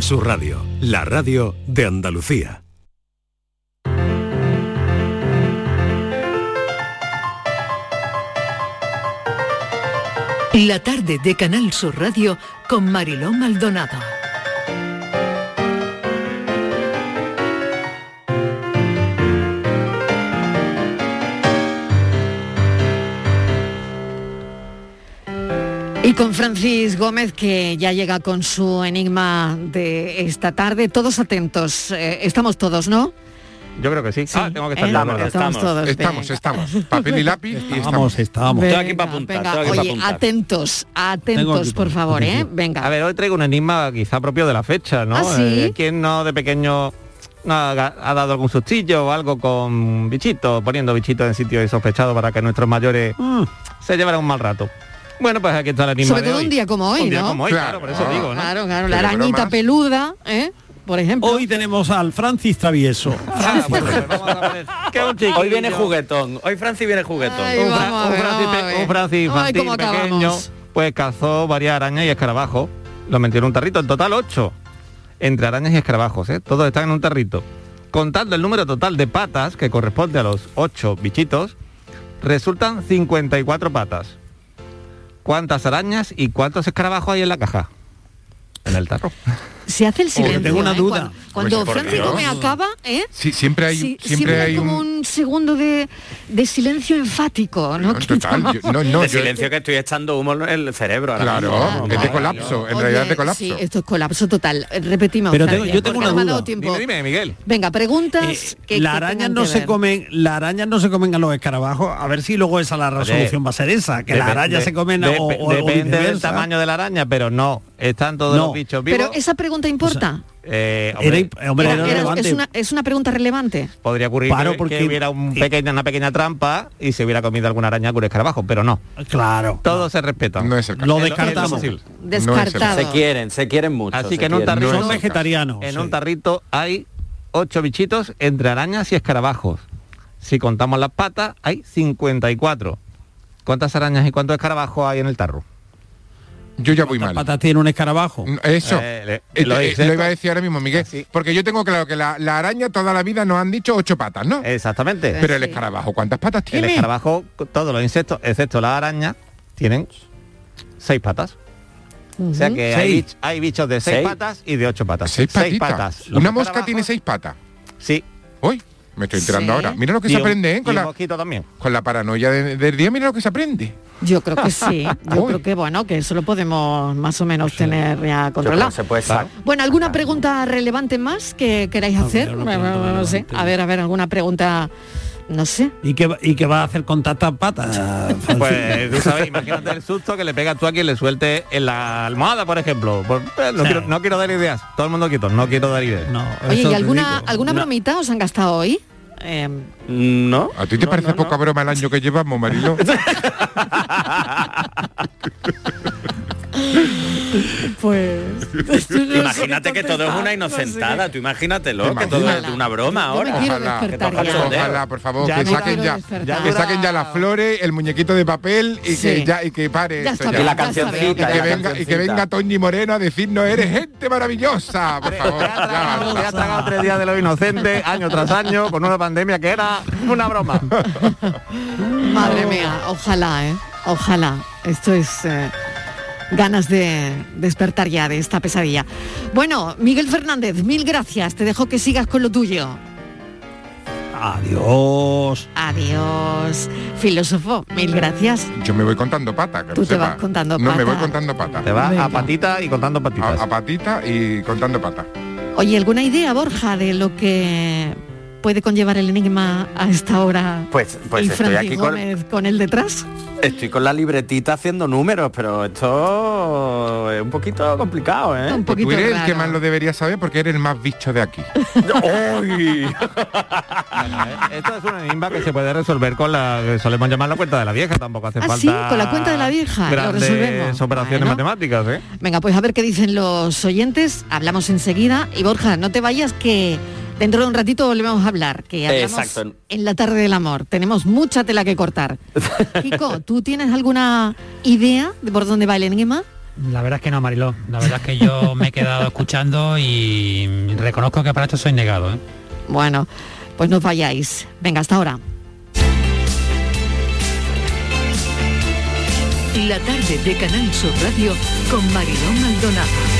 Su radio, la radio de Andalucía. La tarde de Canal Sur Radio con Mariló Maldonado. Y con Francis Gómez, que ya llega con su enigma de esta tarde. Todos atentos. Eh, estamos todos, ¿no? Yo creo que sí. Ah, tengo que estar yo, ¿verdad? Estamos todos, Estamos, venga. estamos. Papel y lápiz y estamos. Estamos, estamos. Venga, Estoy aquí para apuntar, venga. aquí para Oye, apuntar. atentos, atentos, por favor, ¿eh? Venga. A ver, hoy traigo un enigma quizá propio de la fecha, ¿no? ¿Ah, sí? Eh, ¿Quién no de pequeño no ha, ha dado algún sustillo o algo con bichitos, poniendo bichitos en sitios insospechados para que nuestros mayores Mm. se llevaran un mal rato? Bueno, pues aquí está el enigma Sobre de todo hoy. un día como hoy, Un día ¿no? como hoy, claro, Claro. por eso digo, ¿no? Claro, claro, la Pero arañita bromas. peluda, ¿eh? Por ejemplo. Hoy tenemos al Francis Travieso. Ah, pues vamos a poner que es un chiquillo. Hoy viene juguetón. Hoy Franci viene juguetón. Ay, un, vamos Fra- a un ver, Francis, un Francis infantil ¿cómo pequeño, pues cazó varias arañas y escarabajos. Los metió en un tarrito, en total ocho. Entre arañas y escarabajos, ¿eh? Todos están en un tarrito. Contando el número total de patas, que corresponde a los ocho bichitos, resultan 54 patas. ¿Cuántas arañas y cuántos escarabajos hay en la caja? En el tarro. Se hace el silencio. tengo una ¿eh? duda. Cuando, cuando Pues, por Francis Dios. Gómez acaba, ¿eh? Sí, siempre hay, Sí, siempre hay como un... un segundo de, de silencio enfático, ¿no? No, total, yo- no, no, de yo- silencio que estoy echando humo en el cerebro. ahora Claro, mismo. es de Claro. colapso, en Oye, realidad es de colapso. Sí, esto es colapso total. Eh, Repetimos. Pero tengo- yo tengo una me duda. Dime, dime, Miguel. Venga, preguntas Eh, que, arañas tengan no que se comen, las arañas no se comen a los escarabajos, a ver si luego esa la resolución va a ser esa, que arañas de- se comen o, Depende del tamaño de la araña, pero no. Están todos No. los bichos vivos. Pero esa pregunta importa. Eh, hombre, imp- hombre, Era- era era- relevante. es, una, es una pregunta relevante. podría ocurrir Claro, que, porque- que hubiera un pequeña, una pequeña trampa y se hubiera comido alguna araña con escarabajo, pero no. Claro. Todo se respeta. No es el caso. Lo Es descartamos. Descartado. Se quieren, se quieren mucho. Así que en un tarrito, No Son vegetarianos. en sí. un tarrito hay ocho bichitos entre arañas y escarabajos. Si contamos las patas, hay 54. ¿Cuántas arañas y cuántos escarabajos hay en el tarro? Yo ya voy ¿Cuántas mal. patas tiene un escarabajo? Eso. Eh, le- Eh, lo eh, iba a decir ahora mismo, Miguel. Así. Porque yo tengo claro que la, la araña toda la vida nos han dicho ocho patas, ¿no? Exactamente. Pero el escarabajo, ¿cuántas patas El tiene? escarabajo, todos los insectos, excepto la araña, tienen seis patas. O sea que hay, bich- hay bichos de seis, Seis. patas y de ocho patas. Seis patas. Los Una mosca tiene seis patas. Sí. Hoy me estoy enterando Sí. ahora. Mira lo que Y se un- aprende, ¿eh? Con la, también. con la paranoia de- del día, mira lo que se aprende. Yo creo que sí. Yo Uy. creo que bueno, que eso lo podemos más o menos tener ya controlado. se puede. Bueno, ¿alguna pregunta relevante más que queráis hacer? pregunta no sé. A ver, a ver, alguna pregunta, no sé. ¿Y qué, va- ¿Y qué va a hacer con tantas patas? Pues tú sabes, imagínate el susto que le pegas tú a quien le suelte en la almohada, por ejemplo. Pues, eh, no, Sí. quiero, no quiero dar ideas. Todo el mundo quieto, no quiero dar ideas. No, Oye, ¿y alguna, alguna No. bromita os han gastado hoy? Eh, ¿No? ¿A ti te No, parece no, no. poca broma el año que llevamos, Marilo? pues... Imagínate que todo es una inocentada, tú imagínatelo, que todo es una broma ahora. Ojalá, que por favor, Ya que saquen ya, que saquen ya las flores, el muñequito de papel y Sí. que ya y que pare Ya esto la. Y cancioncita, que, y la venga, y que venga Toñi Moreno a decirnos eres gente maravillosa, por favor. Te has ya tragado, tres días de lo inocente, año tras año, con una pandemia que era una broma. Madre mía, ojalá, ¿eh? Ojalá. Esto es eh, ganas de despertar ya de esta pesadilla. Bueno, Miguel Fernández, mil gracias. Te dejo que sigas con lo tuyo. Adiós. Adiós. Filósofo, mil gracias. Yo me voy contando pata, que Tú te sepa. vas contando No, me pata. voy contando pata. Te vas Venga. a patita y contando patitas. A, a patita y contando pata. Oye, ¿alguna idea, Borja, de lo que puede conllevar el enigma a esta hora? Pues, pues y estoy Francis aquí con, Gómez con él detrás. estoy con la libretita haciendo números, pero esto es un poquito complicado, ¿eh? Un Pues poquito tú eres el que más lo deberías saber porque eres el más bicho de aquí. ¡Uy! Esto es una enigma que se puede resolver con la que solemos llamar la cuenta de la vieja, tampoco hace Ah, falta. sí, con la cuenta de la vieja, lo grandes resolvemos. operaciones Bueno. matemáticas, ¿eh? Venga, pues a ver qué dicen los oyentes. Hablamos enseguida. Y Borja, no te vayas que dentro de un ratito volvemos a hablar. Que hablamos Exacto. en la tarde del amor. Tenemos mucha tela que cortar. Kiko, ¿tú tienes alguna idea de por dónde va el enigma? La verdad es que no, Mariló. La verdad es que yo me he quedado escuchando y reconozco que para esto soy negado. ¿eh? Bueno, pues no vayáis. Venga, hasta ahora. La tarde de Canal Sur Radio con Mariló Maldonado.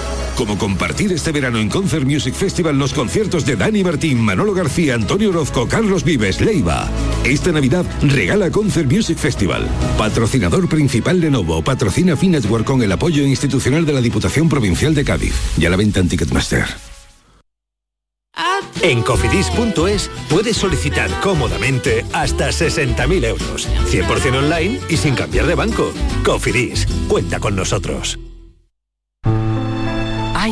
Como compartir este verano en Concert Music Festival los conciertos de Dani Martín, Manolo García, Antonio Orozco, Carlos Vives, Leiva. Esta Navidad regala Concert Music Festival. Patrocinador principal Lenovo, patrocina Finetwork con el apoyo institucional de la Diputación Provincial de Cádiz. Y a la venta en Ticketmaster. En cofidis.es puedes solicitar cómodamente hasta 60.000 euros. 100% online y sin cambiar de banco. Cofidis, cuenta con nosotros.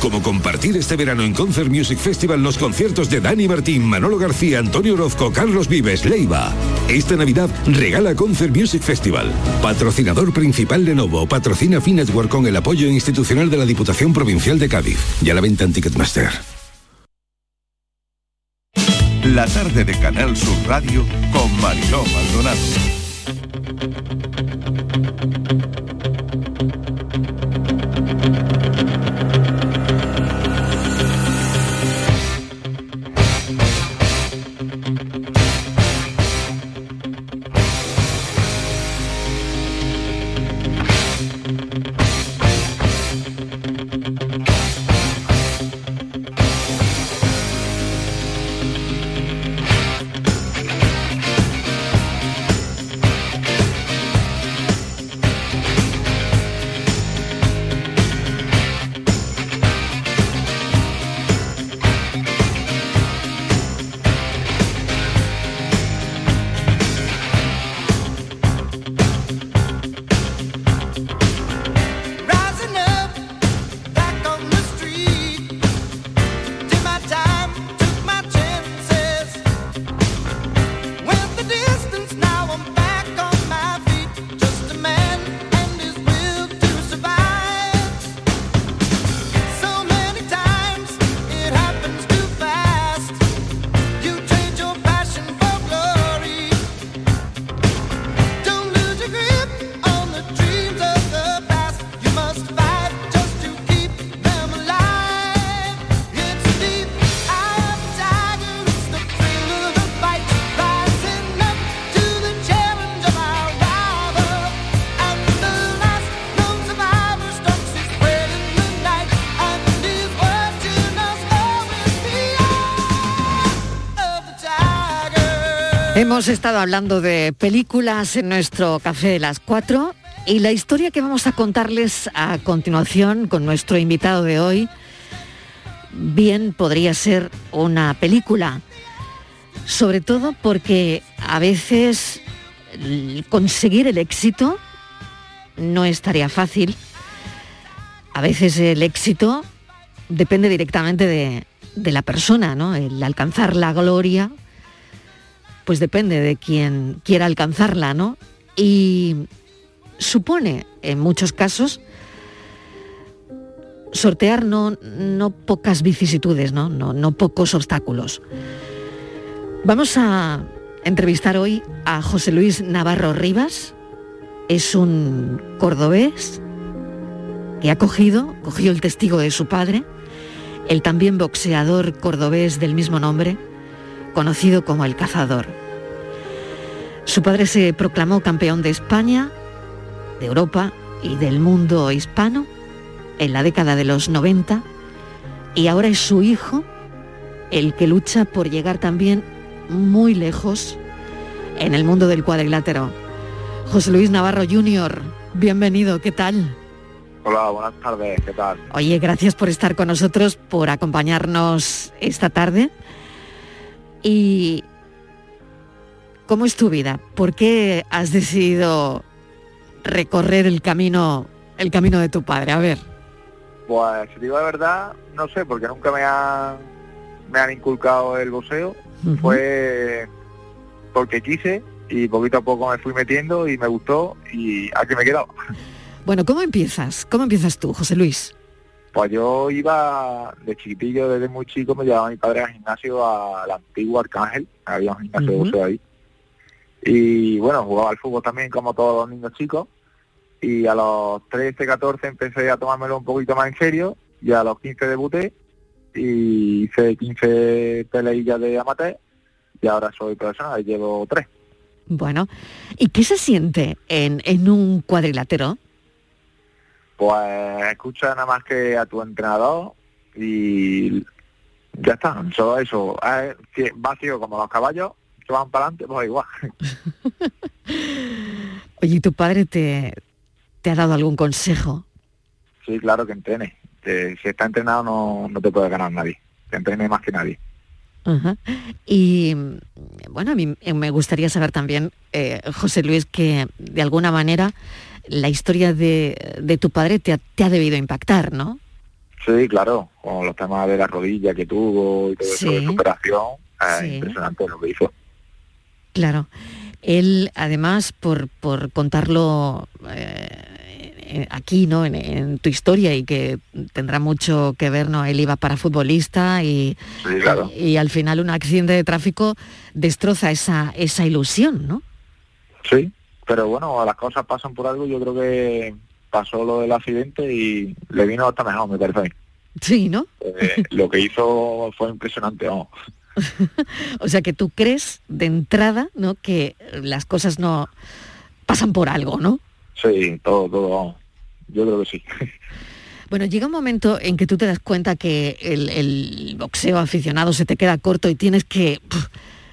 Como compartir este verano en Concert Music Festival los conciertos de Dani Martín, Manolo García, Antonio Orozco, Carlos Vives, Leiva. Esta Navidad regala Concert Music Festival. Patrocinador principal Lenovo, patrocina Finetwork con el apoyo institucional de la Diputación Provincial de Cádiz. Y a la venta en Ticketmaster. La tarde de Canal Sur Radio con Mariló Maldonado. Hemos estado hablando de películas en nuestro café de las 4 y la historia que vamos a contarles a continuación con nuestro invitado de hoy bien podría ser una película. Sobre todo porque a veces conseguir el éxito no es tarea fácil. A veces el éxito depende directamente de, de la persona, ¿no? El alcanzar la gloria, pues depende de quien quiera alcanzarla, ¿no? Y supone, en muchos casos, sortear no, no pocas vicisitudes, ¿no? No, no pocos obstáculos. Vamos a entrevistar hoy a José Luis Navarro Rivas. Es un cordobés que ha cogido, cogió el testigo de su padre, el también boxeador cordobés del mismo nombre, conocido como el cazador. Su padre se proclamó campeón de España, de Europa y del mundo hispano en la década de los 90 y ahora es su hijo el que lucha por llegar también muy lejos en el mundo del cuadrilátero. José Luis Navarro Jr., bienvenido, ¿qué tal? Hola, buenas tardes, ¿qué tal? Oye, gracias por estar con nosotros, por acompañarnos esta tarde. ¿Y cómo es tu vida? ¿Por qué has decidido recorrer el camino, el camino de tu padre? A ver. Pues si digo la verdad, no sé, porque nunca me han, me han inculcado el boxeo. Fue porque quise y poquito a poco me fui metiendo y me gustó y aquí me he quedado. Bueno, ¿cómo empiezas? ¿Cómo empiezas tú, José Luis? Pues yo iba de chiquitillo, desde muy chico, me llevaba mi padre al gimnasio al antiguo Arcángel, había un gimnasio de Ujú. boxeo ahí. Y bueno, jugaba al fútbol también como todos los niños chicos. Y a los 13, 14 empecé a tomármelo un poquito más en serio y a los 15 debuté y hice 15 peleillas de amateur y ahora soy profesional y llevo tres. Bueno, ¿y qué se siente en, en un cuadrilátero? Pues escucha nada más que a tu entrenador y ya está, solo eso. Es ci- vacío como los caballos que van para adelante, pues igual. Oye, ¿y tu padre te, te ha dado algún consejo? Sí, claro que entrene. Que si está entrenado no, no te puede ganar nadie. Que entrene más que nadie. Ajá. Y bueno, a mí me gustaría saber también, eh, José Luis, que de alguna manera la historia de, de tu padre te ha, te ha debido impactar, ¿no? Sí, claro, con los temas de la rodilla que tuvo y todo eso de Sí. su operación, es Sí. impresionante lo que hizo. Claro. Él, además, por, por contarlo eh, aquí, ¿no? En, en tu historia y que tendrá mucho que ver, ¿no? Él iba para futbolista y, Sí, claro. y al final un accidente de tráfico destroza esa, esa ilusión, ¿no? Sí, pero bueno, las cosas pasan por algo. Yo creo que pasó lo del accidente y le vino hasta mejor, me parece. Sí, ¿no? Eh, lo que hizo fue impresionante, vamos. O sea que tú crees de entrada, ¿no? Que las cosas no pasan por algo, ¿no? Sí, todo, todo, vamos. Yo creo que sí. Bueno, llega un momento en que tú te das cuenta que el, el boxeo aficionado se te queda corto y tienes que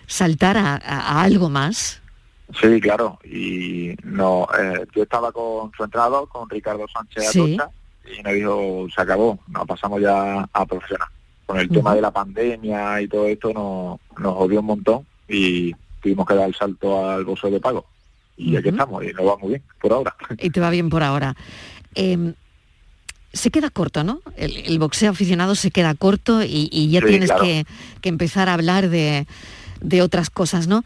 saltar a, a- a algo más. Sí, claro. Y no, eh, yo estaba con su entrenador, con Ricardo Sánchez Sí. Atocha, y me dijo, se acabó, nos pasamos ya a profesional. Con el tema de la pandemia y todo esto nos, nos jodió un montón y tuvimos que dar el salto al boxeo de pago. Y aquí Ujú. estamos, y nos va muy bien, por ahora. Y te va bien por ahora. Eh, se queda corto, ¿no? El, el boxeo aficionado se queda corto y, y ya Sí, tienes claro. que, que empezar a hablar de, de otras cosas, ¿no?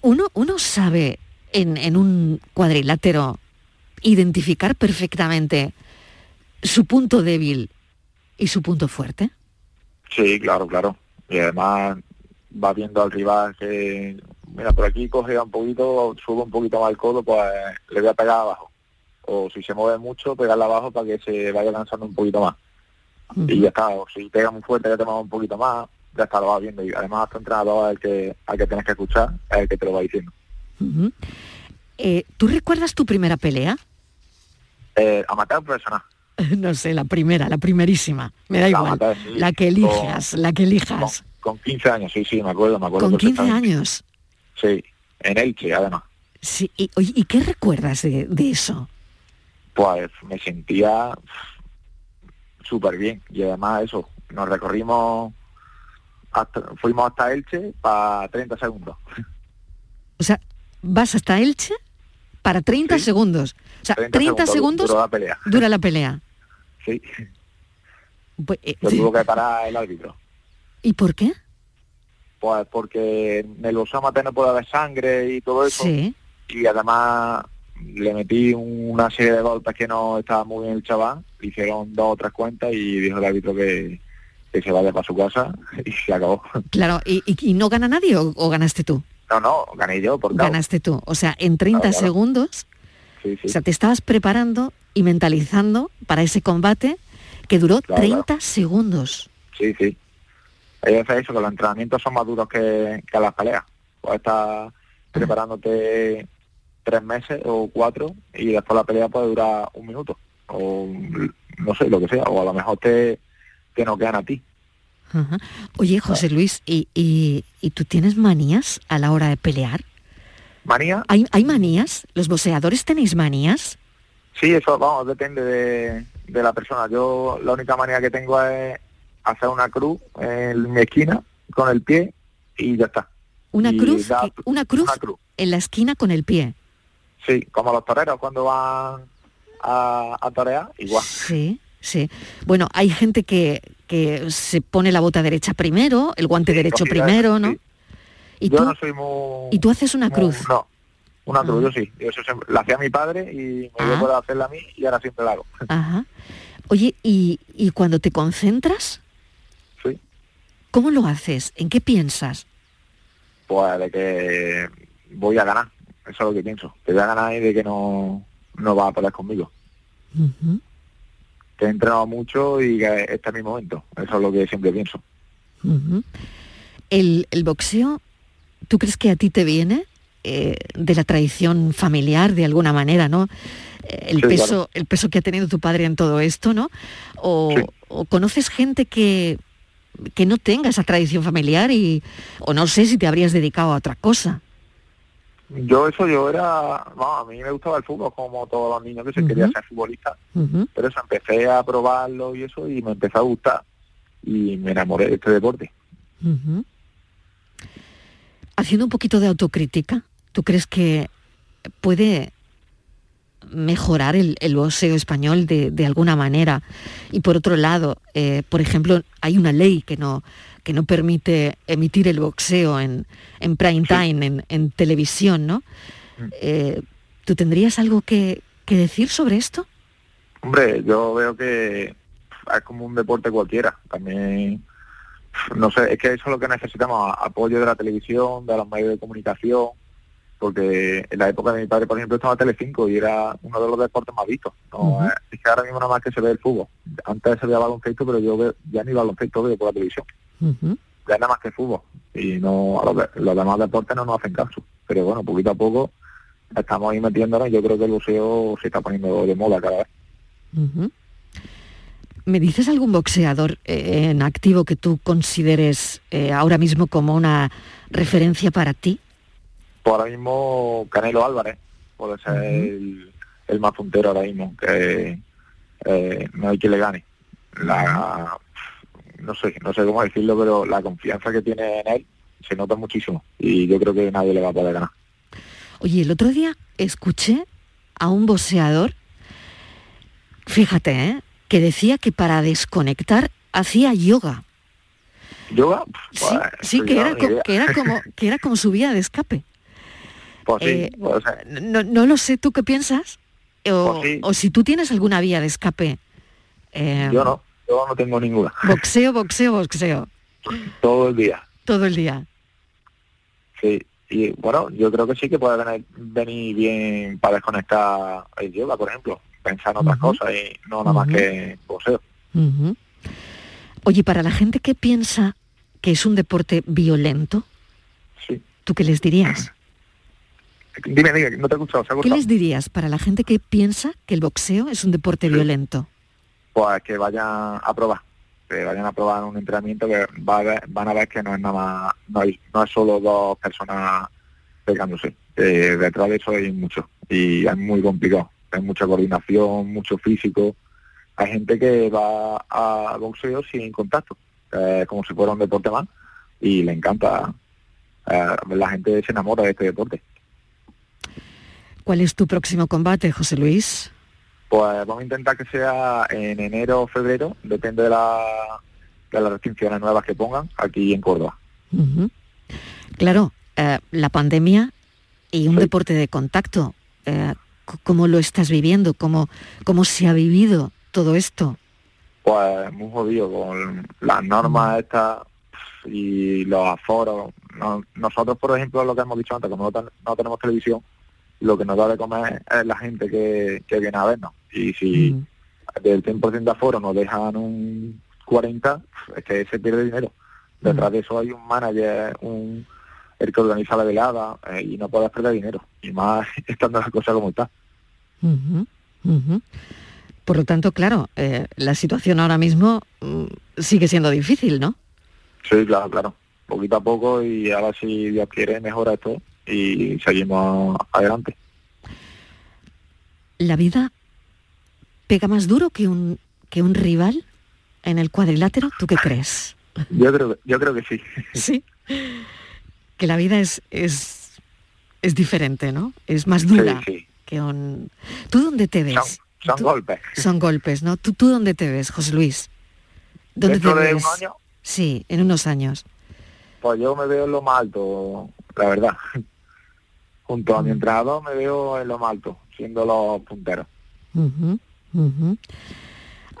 Uno, uno sabe en, en un cuadrilátero identificar perfectamente su punto débil y su punto fuerte. Sí, claro, claro. Y además va viendo al rival que, mira, por aquí coge un poquito, sube un poquito más el codo, pues le voy a pegar abajo. O si se mueve mucho, pegarle abajo para que se vaya cansando un poquito más. Y ya está, o si pega muy fuerte, ya te mueve un poquito más, ya está, lo vas viendo. Y además tu entrenador el que, al que tienes que escuchar, es el que te lo va diciendo. Eh, ¿Tú recuerdas tu primera pelea? Eh, amateur profesional. No sé, la primera, la primerísima. Me da La igual. sí. La que elijas, la que elijas. Con 15 años, sí, sí, me acuerdo, me acuerdo. Con 15 perfectamente. años. Sí, en Elche, además. Sí, y, oye, ¿y qué recuerdas de, de eso? pues me sentía súper bien y además eso nos recorrimos hasta, fuimos hasta Elche para 30 segundos O sea, vas hasta Elche para 30 segundos. O sea, 30, segundos duró la pelea. dura la pelea. Sí, Pues, eh, lo tuvo que parar el árbitro. ¿Y por qué? Pues porque en el amateur no puede haber sangre y todo eso. Sí. Y además le metí una serie de golpes que no estaba muy bien el chaval. Le hicieron dos o tres cuentas y dijo el árbitro que, que se vaya para su casa y se acabó. Claro, ¿y, y- no gana nadie o, o ganaste tú? No, no, gané yo por. Ganaste tú. O sea, en 30 Claro, claro. segundos, Sí, sí. o sea, te estabas preparando y mentalizando para ese combate que duró Claro, 30 segundos. Sí, sí. Hay veces eso, que los entrenamientos son más duros que, que las peleas. Puedes estar preparándote tres meses o cuatro y después la pelea puede durar un minuto. O no sé, lo que sea. O a lo mejor te, te noquean a ti. Ajá. Oye, José Luis, ¿y, y, y tú tienes manías a la hora de pelear? ¿Manía? ¿Hay, ¿Hay manías? ¿Los boxeadores tenéis manías? Sí, eso, vamos, depende de, de la persona. Yo la única manera que tengo es hacer una cruz en mi esquina con el pie y ya está. Una cruz, da- una cruz una cruz. en la esquina con el pie. Sí, como los toreros cuando van a, a torear, igual. Sí, sí. Bueno, hay gente que, que se pone la bota derecha primero, el guante derecho primero, eso, ¿no? sí. Y yo tú, no soy muy... y tú haces una muy- cruz. No, una cruz, Ah. yo sí. Yo eso siempre, la hacía mi padre y me Ah. dio por hacerla a mí y ahora siempre la hago. Ajá. Oye, ¿y, y cuando te concentras? ¿Cómo lo haces? ¿En qué piensas? Pues de que voy a ganar. Eso es lo que pienso. Que voy a ganar y de que no, no va a pelear conmigo. Ujú, Que he entrenado mucho y que este es mi momento. Eso es lo que siempre pienso. El, el boxeo, ¿tú crees que a ti te viene eh, de la tradición familiar de alguna manera, no? Eh, El Sí, peso, claro. el peso que ha tenido tu padre en todo esto, ¿no? O, o conoces gente que, que no tenga esa tradición familiar y, o no sé si te habrías dedicado a otra cosa. Yo eso, yo era... Vamos, a mí me gustaba el fútbol como todos los niños que se querían ser futbolistas. Ujú. Pero eso, empecé a probarlo y eso y me empezó a gustar. Y me enamoré de este deporte. Haciendo un poquito de autocrítica, ¿tú crees que puede mejorar el, el boxeo español de, de alguna manera? Y por otro lado, eh, por ejemplo, hay una ley que no, que no permite emitir el boxeo en, en prime time, en, en televisión, ¿no? Eh, ¿Tú tendrías algo que, que decir sobre esto? Hombre, yo veo que es como un deporte cualquiera. También, no sé, es que eso es lo que necesitamos, apoyo de la televisión, de los medios de comunicación, porque en la época de mi padre, por ejemplo, estaba Telecinco y era uno de los deportes más vistos. No, Eh, Es que ahora mismo nada más que se ve el fútbol. Antes se veía baloncesto, pero yo veo, ya ni baloncesto veo por la televisión. Ya nada más que fútbol. Y no a los, de- los demás deportes no nos hacen caso. Pero bueno, poquito a poco estamos ahí metiéndonos y yo creo que el boxeo se está poniendo de moda cada vez. ¿Me dices algún boxeador eh, en activo que tú consideres eh, ahora mismo como una referencia para ti? Pues ahora mismo Canelo Álvarez puede ser el, el más puntero ahora mismo, que eh, no hay que le gane. La, no sé, no sé cómo decirlo, pero la confianza que tiene en él se nota muchísimo y yo creo que nadie le va a poder ganar. Oye, el otro día escuché a un boxeador, fíjate, ¿eh? que decía que para desconectar hacía yoga. ¿Yoga? Sí, sí, que era, que era como que era como su vía de escape. Pues sí, Eh, puede ser. No, no lo sé, ¿tú qué piensas? O, Pues sí. o si tú tienes alguna vía de escape. eh, Yo no, yo no tengo ninguna. Boxeo, boxeo, boxeo. Todo el día. Todo el día. Sí, y bueno, yo creo que sí que puede venir, venir bien para desconectar el yoga, por ejemplo, pensar en otras cosas y no nada más que boxeo. Oye, para la gente que piensa que es un deporte violento, Sí. ¿tú qué les dirías? Dime, dime, no te he escuchado, ¿se ha ¿Qué les dirías para la gente que piensa que el boxeo es un deporte violento? Pues que vayan a probar, que vayan a probar un entrenamiento que va a ver- van a ver que no es nada más, no, hay, no es solo dos personas pegándose, eh, detrás de eso hay mucho y es muy complicado, hay mucha coordinación, mucho físico, hay gente que va al boxeo sin contacto, eh, como si fuera un deporte más y le encanta, eh, la gente se enamora de este deporte. ¿Cuál es tu próximo combate, José Luis? Pues vamos a intentar que sea en enero o febrero, depende de, la, de las restricciones nuevas que pongan aquí en Córdoba. Claro, eh, la pandemia y un deporte de contacto, eh, ¿cómo lo estás viviendo? ¿Cómo, ¿Cómo se ha vivido todo esto? Pues muy jodido con las normas estas y los aforos. No- nosotros, por ejemplo, lo que hemos dicho antes, como no, ten- no tenemos televisión, lo que nos da de comer es la gente que, que viene a vernos. Y si del 100% de aforo nos dejan un 40, es que se pierde dinero. Detrás de eso hay un manager, un el que organiza la velada eh, y no puedes perder dinero. Y más estando las cosas como está. Por lo tanto, claro, eh, la situación ahora mismo mm, sigue siendo difícil, ¿no? Sí, claro, claro. Poquito a poco y ahora si Dios quiere mejora esto y seguimos adelante. ¿La vida pega más duro que un, que un rival en el cuadrilátero? ¿Tú qué crees? Yo creo, yo creo que sí. Sí. Que la vida es, es, es diferente, ¿no? Es más dura Sí, sí. que un... ¿Tú dónde te ves? Son golpes. Son golpes, ¿no? ¿Tú, ¿Tú dónde te ves, José Luis? ¿Dónde Dentro te de ves? un año, Sí, en unos años. pues yo me veo en lo más alto, la verdad. Junto a mi entrenador me veo en lo más alto, siendo los punteros.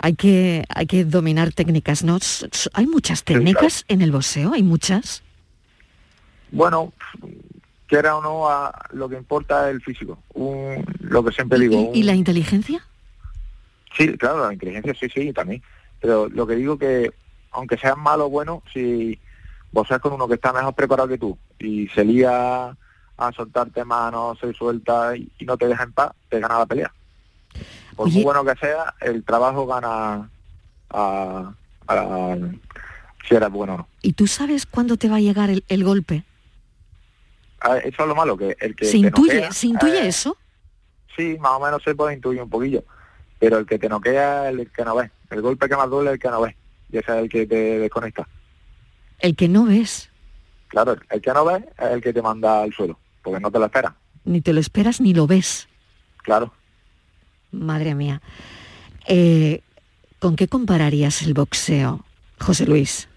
Hay que, hay que dominar técnicas, ¿no? Hay muchas técnicas en el boxeo, hay muchas. Bueno, quiera o no, a- lo que importa es el físico. Un- lo que siempre digo. ¿Y la inteligencia? Sí, claro, la inteligencia sí, sí, también. Pero lo que digo que, aunque seas malo o bueno, si vos seas con uno que está mejor preparado que tú y se lía a soltarte manos, se suelta y, y no te deja en paz, te gana la pelea. Por muy bueno que sea, el trabajo gana a, a- si eres bueno o no. ¿Y tú sabes cuándo te va a llegar el, el golpe? Ver, Eso es lo malo, que el que ¿Se te intuye, noquea, ¿se intuye eh, eso? Sí, más o menos se puede intuir un poquillo. Pero el que te noquea es el que no ve. El golpe que más duele es el que no ve. Y ese es el que te desconecta. El que no ves, Claro, el que no ve es el que te manda al suelo, porque no te lo espera. ni te lo esperas ni lo ves. Claro. Madre mía. Eh, ¿Con qué compararías el boxeo, José Luis?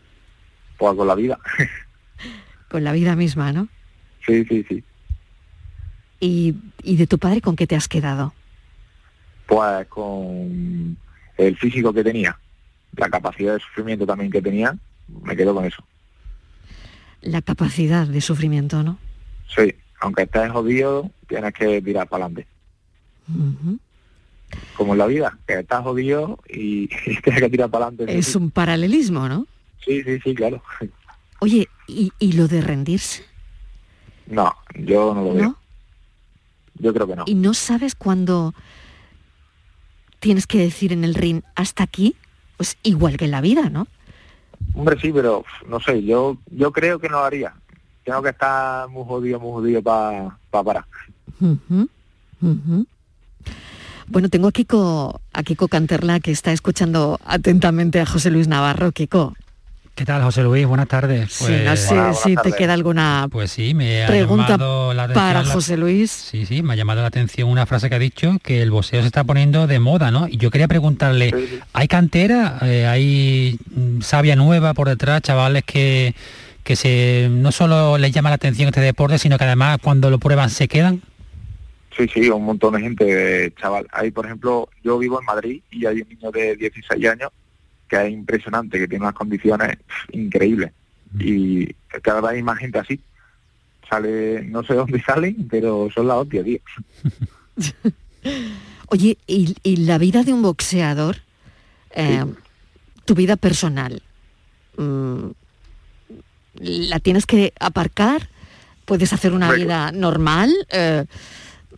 Pues con la vida. Con la vida misma, ¿no? sí, sí, sí. ¿Y, y de tu padre con qué te has quedado? Pues con el físico que tenía, la capacidad de sufrimiento también que tenía, me quedo con eso. La capacidad de sufrimiento, ¿no? Sí, aunque estés jodido, tienes que tirar para adelante. Como en la vida, que estás jodido y, tienes que tirar para adelante. Es un paralelismo, ¿no? Sí, sí, sí, claro. Oye, ¿y, y lo de rendirse? No, yo no lo veo. ¿No? Yo creo que no. ¿Y no sabes cuándo tienes que decir en el ring hasta aquí? Pues igual que en la vida, ¿no? Hombre, sí, pero no sé, yo yo creo que no lo haría. Tengo que estar muy jodido, muy jodido para parar. Ujú, ujú. Bueno, tengo a Kiko, a Kiko Canterla que está escuchando atentamente a José Luis Navarro. Kiko, ¿Qué tal, José Luis? Buenas tardes. sí, no sé si te queda alguna Pues sí, me ha pregunta llamado la atención para la- José Luis. Sí, sí, me ha llamado la atención una frase que ha dicho, que el boxeo se está poniendo de moda, ¿no? Y yo quería preguntarle, ¿hay cantera? Eh, ¿Hay mm, savia nueva por detrás, chavales que, que se no solo les llama la atención este deporte, sino que además cuando lo prueban se quedan? Sí, sí, un montón de gente, chaval. Hay, por ejemplo, yo vivo en Madrid y hay un niño de 16 años que es impresionante, que tiene unas condiciones increíbles. Y cada vez hay más gente así. Sale, no sé dónde salen, pero son la hostia, tío. Oye, ¿y, y la vida de un boxeador, eh, tu vida personal, mm, la tienes que aparcar? ¿Puedes hacer una vida normal? Eh,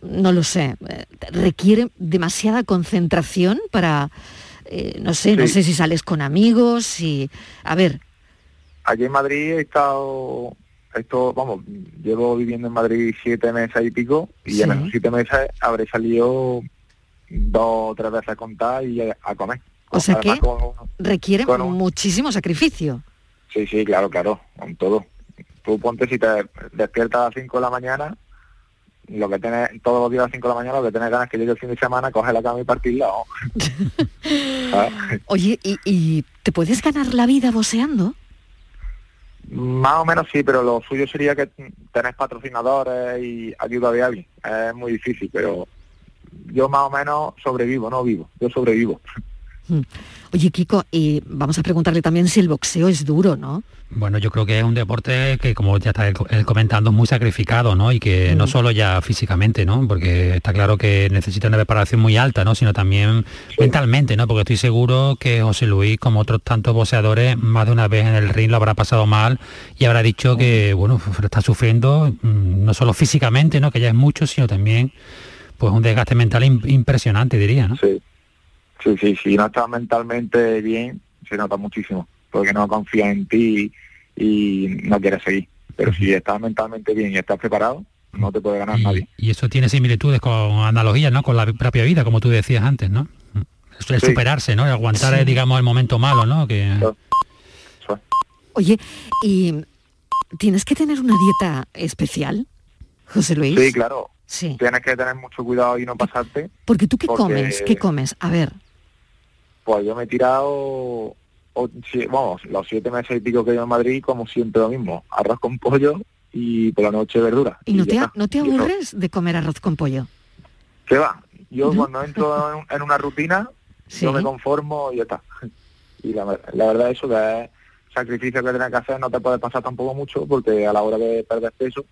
no lo sé. eh, ¿Requiere demasiada concentración para, eh, no sé, no sé si sales con amigos, si... A ver, Aquí en Madrid he estado, esto, vamos, llevo viviendo en Madrid siete meses y pico, y en Sí. esos siete meses habré salido dos o tres veces a contar y a, a comer. o sea que con- requiere con un- muchísimo sacrificio. Sí, sí, claro, claro, con todo. Tú ponte si te despiertas a las 5 de la mañana, lo que tenés todos los días a las 5 de la mañana, lo que tenés ganas es que llegue el fin de semana, coge la cama y partirla. ¿no? ¿Sabes? Oye, ¿y, y te puedes ganar la vida boxeando? Más o menos sí, pero lo suyo sería que tenés patrocinadores y ayuda de alguien. Es muy difícil, pero yo más o menos sobrevivo, no vivo, yo sobrevivo. Mm. Oye, Kiko, y vamos a preguntarle también si el boxeo es duro, ¿no? Bueno, yo creo que es un deporte que, como ya está él comentando, es muy sacrificado, ¿no? Y que no Mm. solo ya físicamente, ¿no? Porque está claro que necesita una preparación muy alta, ¿no? Sino también mentalmente, ¿no? Porque estoy seguro que José Luis, como otros tantos boxeadores, más de una vez en el ring lo habrá pasado mal y habrá dicho que, bueno, está sufriendo mm, no solo físicamente, ¿no? Que ya es mucho, sino también, pues, un desgaste mental im- impresionante, diría, ¿no? Sí, sí, sí, si no estás mentalmente bien, se nota muchísimo, porque no confías en ti y no quieres seguir. Pero si estás mentalmente bien y estás preparado, no te puede ganar nadie. Y eso tiene similitudes con analogías, ¿no? Con la propia vida, como tú decías antes, ¿no? El Sí. superarse, ¿no? El aguantar, Sí. digamos, el momento malo, ¿no? Que... Oye, ¿y tienes que tener una dieta especial, José Luis? Sí, claro. Sí. Tienes que tener mucho cuidado y no pasarte. Porque tú qué Porque- comes, qué comes, a ver. Pues yo me he tirado, vamos, los siete meses y pico que llevo en Madrid, como siempre lo mismo, arroz con pollo y por la noche verdura. ¿Y no te, no te aburres de comer arroz con pollo? ¿Qué va? Yo cuando entro en, en una rutina, yo me conformo y ya está. Y la, ver- la verdad eso que es sacrificio que tienes que hacer, no te puede pasar tampoco mucho porque a la hora de perder peso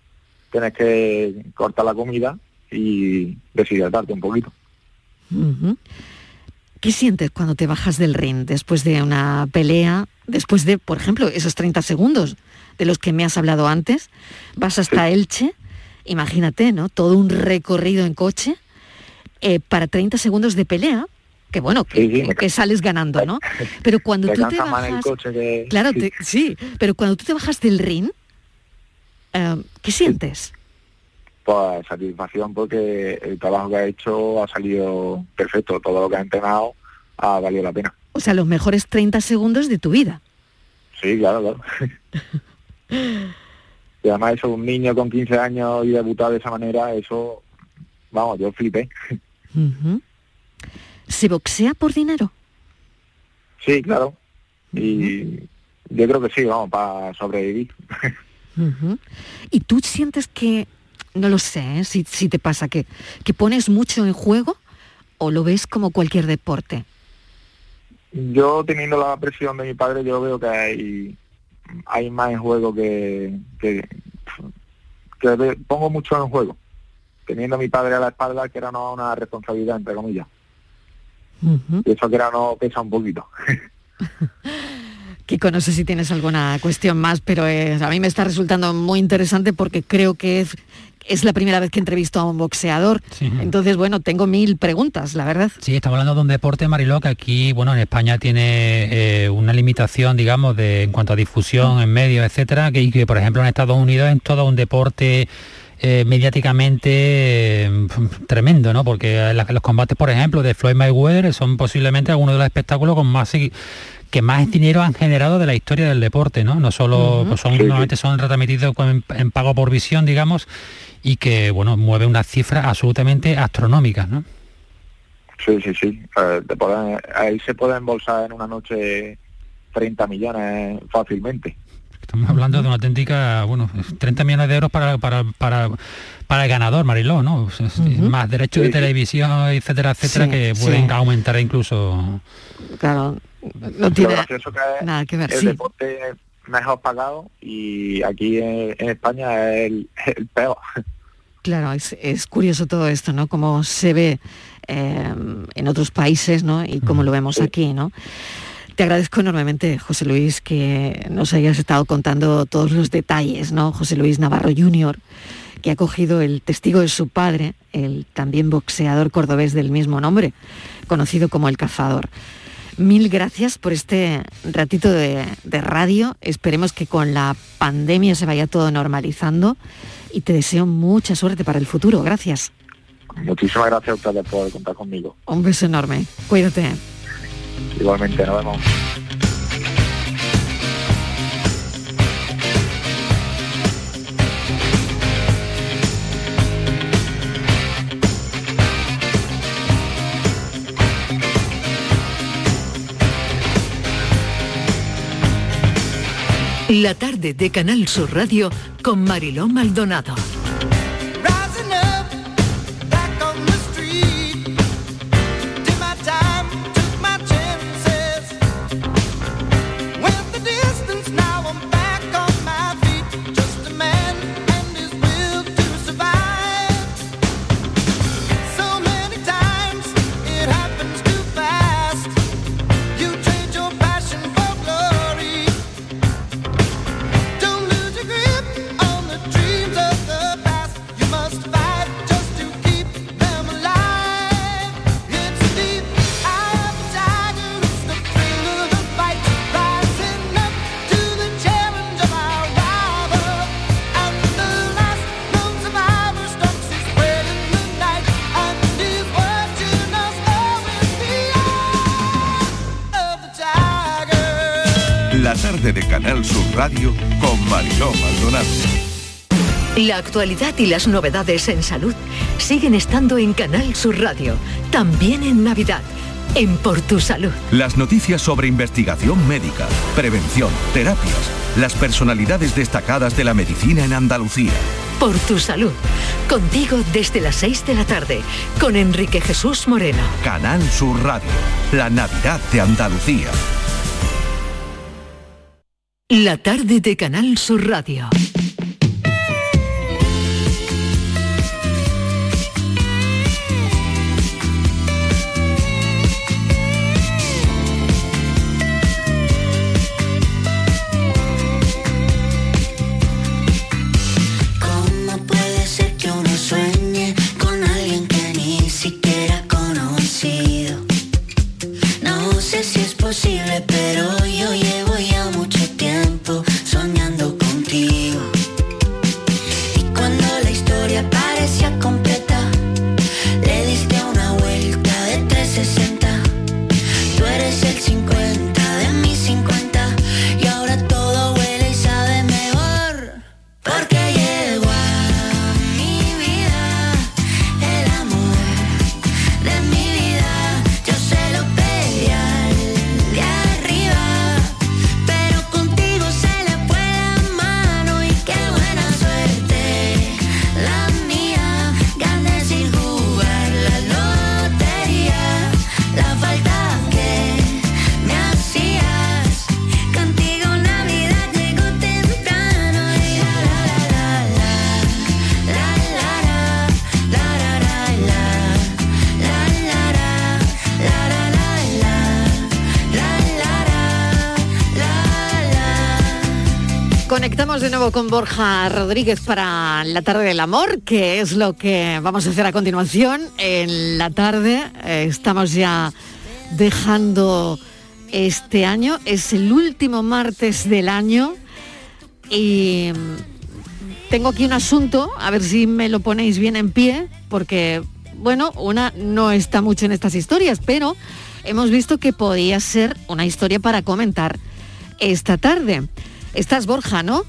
tienes que cortar la comida y deshidratarte un poquito. ¿Qué sientes cuando te bajas del ring después de una pelea, después de, por ejemplo, esos 30 segundos de los que me has hablado antes? Vas hasta Elche, imagínate, ¿no? Todo un recorrido en coche eh, para 30 segundos de pelea, que bueno, que, Sí, sí, que- me que sales ganando, ¿no? Pero cuando tú te bajas... que... Claro, te- sí, pero cuando tú te bajas del ring, eh, ¿qué sientes? Pues satisfacción porque el trabajo que ha hecho ha salido perfecto, todo lo que ha entrenado ha valido la pena. O sea, los mejores 30 segundos de tu vida. Sí, claro, claro. y además eso, un niño con 15 años y debutar de esa manera, eso, vamos, yo flipé. ¿Se boxea por dinero? Sí, claro. Y yo creo que sí, vamos, para sobrevivir. ¿Y tú sientes que, no lo sé, ¿eh? si, si te pasa, que, que pones mucho en juego o lo ves como cualquier deporte? Yo teniendo la presión de mi padre, yo veo que hay, hay más en juego que, que, pongo mucho en juego. Teniendo a mi padre a la espalda, que era no una responsabilidad, entre comillas. Y eso que era no pesa un poquito. Kiko, no sé si tienes alguna cuestión más, pero eh, a mí me está resultando muy interesante porque creo que es, es la primera vez que entrevisto a un boxeador. Entonces, bueno, tengo mil preguntas, la verdad. Sí, estamos hablando de un deporte, Mariló, que aquí, bueno, en España tiene eh, una limitación, digamos, de en cuanto a difusión en medios, etcétera, que, que, por ejemplo, en Estados Unidos es todo un deporte eh, mediáticamente eh, tremendo, ¿no? Porque la- los combates, por ejemplo, de Floyd Mayweather son posiblemente algunos de los espectáculos con más que más dinero han generado de la historia del deporte, ¿no? No solo pues son Sí, sí. normalmente son retransmitidos en, pago por visión, digamos, y que bueno mueve unas cifras absolutamente astronómicas, ¿no? Sí, sí, sí. Eh, te pueden- ahí se puede embolsar en una noche 30 millones fácilmente. Estamos hablando de una auténtica, bueno, 30 millones de euros para, para, para, para el ganador, Mariló, ¿no? Más derechos de televisión, etcétera, etcétera, Sí, que sí. pueden aumentar incluso. Claro, no tiene gracioso que es nada que ver, el sí. deporte mejor pagado y aquí en, en España es el, el peor. Claro, es, es curioso todo esto, ¿no? Cómo se ve eh, en otros países, ¿no? Y cómo lo vemos aquí, ¿no? Te agradezco enormemente, José Luis, que nos hayas estado contando todos los detalles, ¿no? José Luis Navarro Jr., que ha cogido el testigo de su padre, el también boxeador cordobés del mismo nombre, conocido como El Cazador. Mil gracias por este ratito de, de radio. Esperemos que con la pandemia se vaya todo normalizando y te deseo mucha suerte para el futuro. Gracias. Muchísimas gracias a ustedes por contar conmigo. Un beso enorme. Cuídate. Igualmente, nos vemos. La tarde de Canal Sur Radio con Mariló Maldonado. La actualidad y las novedades en salud siguen estando en Canal Sur Radio, también en Navidad, en Por Tu Salud. Las noticias sobre investigación médica, prevención, terapias, las personalidades destacadas de la medicina en Andalucía. Por Tu Salud, contigo desde las 6 de la tarde, con Enrique Jesús Moreno. Canal Sur Radio, la Navidad de Andalucía. La tarde de Canal Sur Radio. Nuevo con Borja Rodríguez para la tarde del amor, que es lo que vamos a hacer a continuación. En la tarde eh, estamos ya dejando este año, es el último martes del año y mm, tengo aquí un asunto, a ver si me lo ponéis bien en pie, porque, bueno, una no está mucho en estas historias, pero hemos visto que podía ser una historia para comentar esta tarde. Estás Borja, ¿no?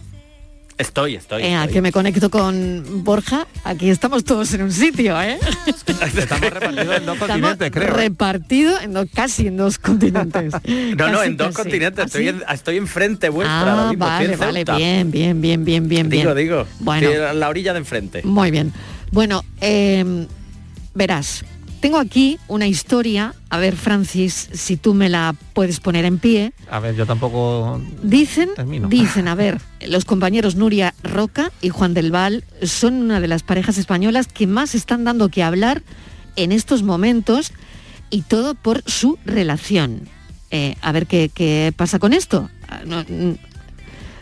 Estoy, estoy. Eh, estoy. que me conecto con Borja. Aquí estamos todos en un sitio, ¿eh? Estamos repartidos en dos continentes, creo. ¿eh? Repartido en dos, casi en dos continentes. No, no, en dos casi. continentes. Estoy, ¿Ah, en, estoy enfrente vuestra Ah, ahora mismo. vale, vale, bien, bien, bien, bien, bien, bien. Digo, digo. Bueno. La orilla de enfrente. Muy bien. Bueno, eh, verás, tengo aquí una historia. A ver, Francis, si tú me la puedes poner en pie. A ver, yo tampoco Dicen, termino. dicen, a ver, los compañeros Nuria Roca y Juan del Val son una de las parejas españolas que más están dando que hablar en estos momentos y todo por su relación. Eh, a ver qué, qué pasa con esto. Ah, no,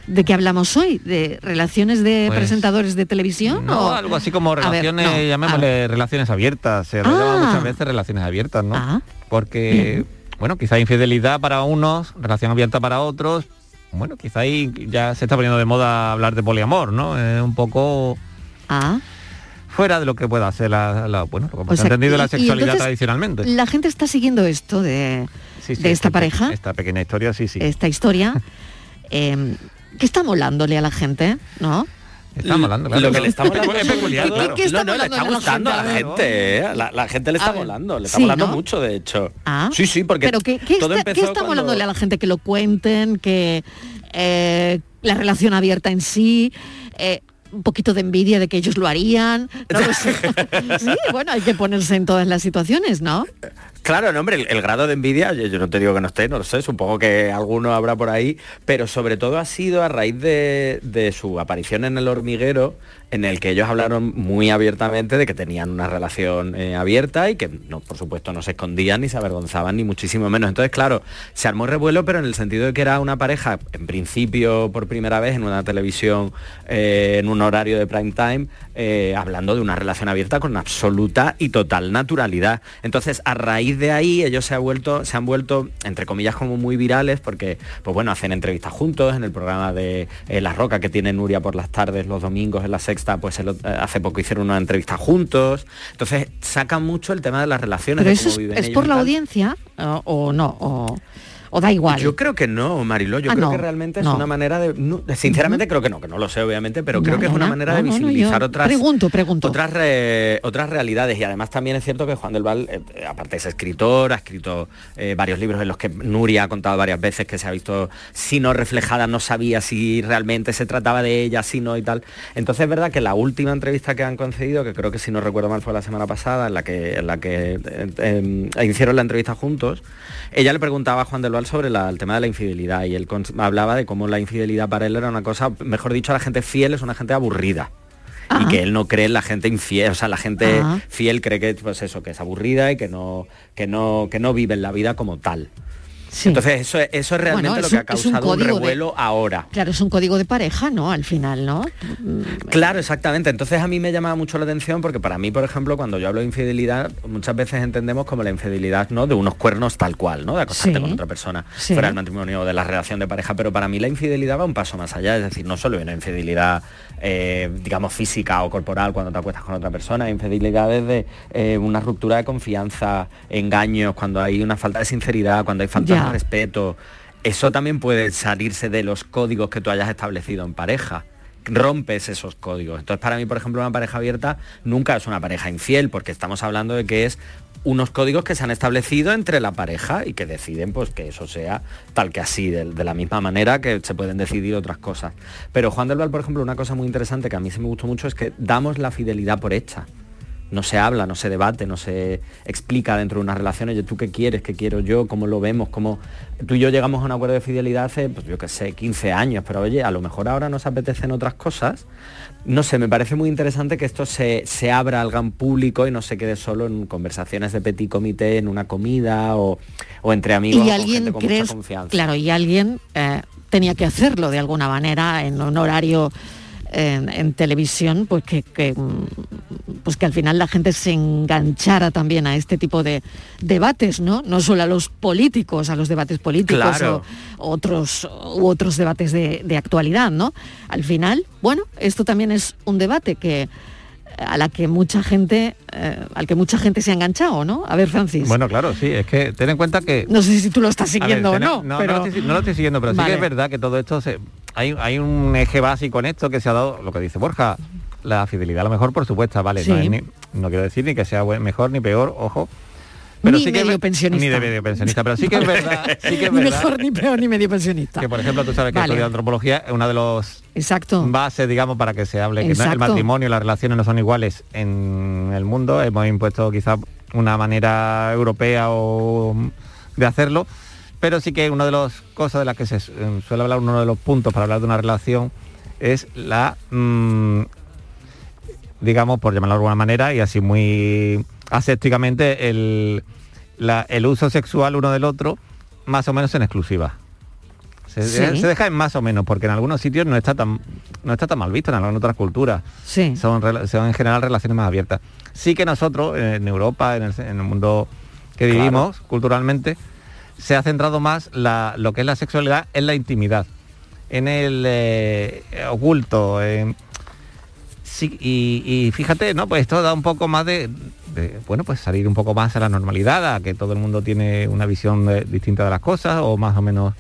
¿De qué hablamos hoy? ¿De relaciones de Pues, presentadores de televisión? No, o- algo así como ver, relaciones, no, llamémosle relaciones abiertas. Se Ah. llama muchas veces relaciones abiertas, ¿no? Porque, bueno, quizá infidelidad para unos, relación abierta para otros. Bueno, quizá ahí ya se está poniendo de moda hablar de poliamor, ¿no? Es un poco Ah. fuera de lo que pueda ser la, la- bueno, lo que O sea, entendido y- la sexualidad entonces tradicionalmente. La gente está siguiendo esto de, Sí, sí, de esta pareja, Esta pequeña historia, sí, sí. esta historia. eh, ¿Qué está molándole a la gente? ¿No? Está molando, claro. Lo que le está molando Es peculiar, ¿Qué- claro. qué está no, no, le está molando a la gustando a la gente? ¿eh? la, la gente le está molando, le está Sí, molando ¿no? mucho, de hecho. Ah. Sí, sí, porque Pero ¿qué, qué todo está, qué está cuando- molándole a la gente? Que lo cuenten, que, eh, la relación abierta en sí, eh, un poquito de envidia de que ellos lo harían. No lo sé. sí, bueno, hay que ponerse en todas las situaciones, ¿no? Claro, hombre, el, grado de envidia, yo, no te digo que no esté, no lo sé, supongo que alguno habrá por ahí, pero sobre todo ha sido a raíz de, de su aparición en el hormiguero, en el que ellos hablaron muy abiertamente de que tenían una relación eh, abierta y que, no, por supuesto, no se escondían ni se avergonzaban, ni muchísimo menos. Entonces, claro, se armó revuelo, pero en el sentido de que era una pareja, en principio, por primera vez, en una televisión, eh, en un horario de prime time, eh, hablando de una relación abierta con absoluta y total naturalidad. Entonces, a raíz de ahí, ellos se, ha vuelto, se han vuelto, entre comillas, como muy virales, porque, pues bueno, hacen entrevistas juntos en el programa de eh, La Roca que tiene Nuria por las tardes, los domingos en la sexta, pues el eh, hace poco hicieron una entrevista juntos. Entonces, sacan mucho el tema de las relaciones, Pero de eso cómo es, viven es ellos por la audiencia o, o no, o, o da igual. Yo creo que no, Mariló. Yo Ah, creo no, que realmente es una manera de. no, sinceramente creo que no, que no lo sé, obviamente, pero creo que es una manera de visibilizar otras. Pregunto, pregunto. Otras, re- otras realidades y además también es cierto que Juan del Val, eh, eh, aparte es escritor, ha escrito eh, varios libros en los que Nuria ha contado varias veces que se ha visto, si no reflejada, no sabía si realmente se trataba de ella, si no y tal. Entonces es verdad que la última entrevista que han concedido, que creo que si no recuerdo mal fue la semana pasada, en la que, en la que eh, hicieron la entrevista juntos, ella le preguntaba a Juan del Val sobre la- el tema de la infidelidad y él hablaba de cómo la infidelidad para él era una cosa, mejor dicho, la gente fiel es una gente aburrida. Y que él no cree en la gente infiel, o sea, la gente fiel cree que pues eso, que es aburrida y que no que no que no vive la vida como tal. Entonces eso, es- eso es realmente Bueno, lo que un- ha un causado un, de- revuelo ahora. Claro, es un código de pareja, ¿no? Al final, ¿no? Claro, exactamente. Entonces a mí me llama mucho la atención porque para mí, por ejemplo, cuando yo hablo de infidelidad, muchas veces entendemos como la infidelidad, ¿no? De unos cuernos tal cual, ¿no? De acostarte Sí. con otra persona Sí. fuera del matrimonio o de la relación de pareja. Pero para mí la infidelidad va un paso más allá. Es decir, no solo una infidelidad, eh, digamos, física o corporal cuando te acuestas con otra persona, infidelidad desde eh, una ruptura de confianza, engaños, cuando hay una falta de sinceridad, cuando hay falta de respeto. Eso también puede salirse de los códigos que tú hayas establecido en pareja rompes esos códigos. Entonces, para mí, por ejemplo, una pareja abierta nunca es una pareja infiel, porque estamos hablando de que es unos códigos que se han establecido entre la pareja y que deciden pues que eso sea tal que así, de, de la misma manera que se pueden decidir otras cosas. Pero Juan del Val, por ejemplo, una cosa muy interesante que a mí se me gustó mucho es que damos la fidelidad por hecha. No se habla, no se debate, no se explica dentro de una relación, oye, ¿tú qué quieres? ¿Qué quiero yo? ¿Cómo lo vemos? ¿Cómo... Tú y yo llegamos a un acuerdo de fidelidad hace, pues yo qué sé, 15 años, pero oye, a lo mejor ahora nos apetecen otras cosas. No sé, me parece muy interesante que esto se, se abra al gran público y no se quede solo en conversaciones de petit comité, en una comida o, o entre amigos y alguien gente con mucha crees, confianza. claro, y alguien eh, tenía que hacerlo de alguna manera en un horario en, en televisión, pues que, que, mm, pues que al final la gente se enganchara también a este tipo de debates, ¿no? No solo a los políticos, a los debates políticos Claro. o otros u otros debates de, de actualidad, ¿no? Al final, bueno, esto también es un debate que a la que mucha gente, eh, al que mucha gente se ha enganchado, ¿no? A ver, Francis. Bueno, claro, sí, es que ten en cuenta que... No sé si tú lo estás ver, siguiendo ten- o no, no, pero... no, lo estoy, no lo estoy siguiendo, pero sí que es verdad que todo esto se, hay, hay un eje básico en esto que se ha dado, lo que dice Borja, la fidelidad a lo mejor por supuesto, vale, no, Sí. es ni- no quiero decir ni que sea mejor ni peor, ojo. Pero Ni sí que medio ver- pensionista. Ni de medio pensionista, pero sí que es verdad, sí que es ni verdad mejor, ni peor, ni medio pensionista. que por ejemplo tú sabes que Vale. estudiar antropología es una de los Exacto. bases, digamos, para que se hable, que no- el matrimonio y las relaciones no son iguales en el mundo. Hemos impuesto quizá una manera europea o de hacerlo, pero sí que una de las cosas de las que se eh, suele hablar, uno de los puntos para hablar de una relación es la, mm, digamos, por llamarlo de alguna manera, y así muy asépticamente, el, la- el uso sexual uno del otro, más o menos en exclusiva. Se, Sí. se deja en más o menos, porque en algunos sitios no está tan, no está tan mal visto, en algunas otras culturas. Sí. Son, en general relaciones más abiertas. Sí que nosotros, en Europa, en el, en el mundo que Claro. vivimos culturalmente, se ha centrado más la- lo que es la sexualidad en la intimidad, en el eh, oculto. sí, y, y fíjate, ¿no? Pues esto da un poco más de, de, bueno, pues salir un poco más a la normalidad, a que todo el mundo tiene una visión de- distinta de las cosas o más o menos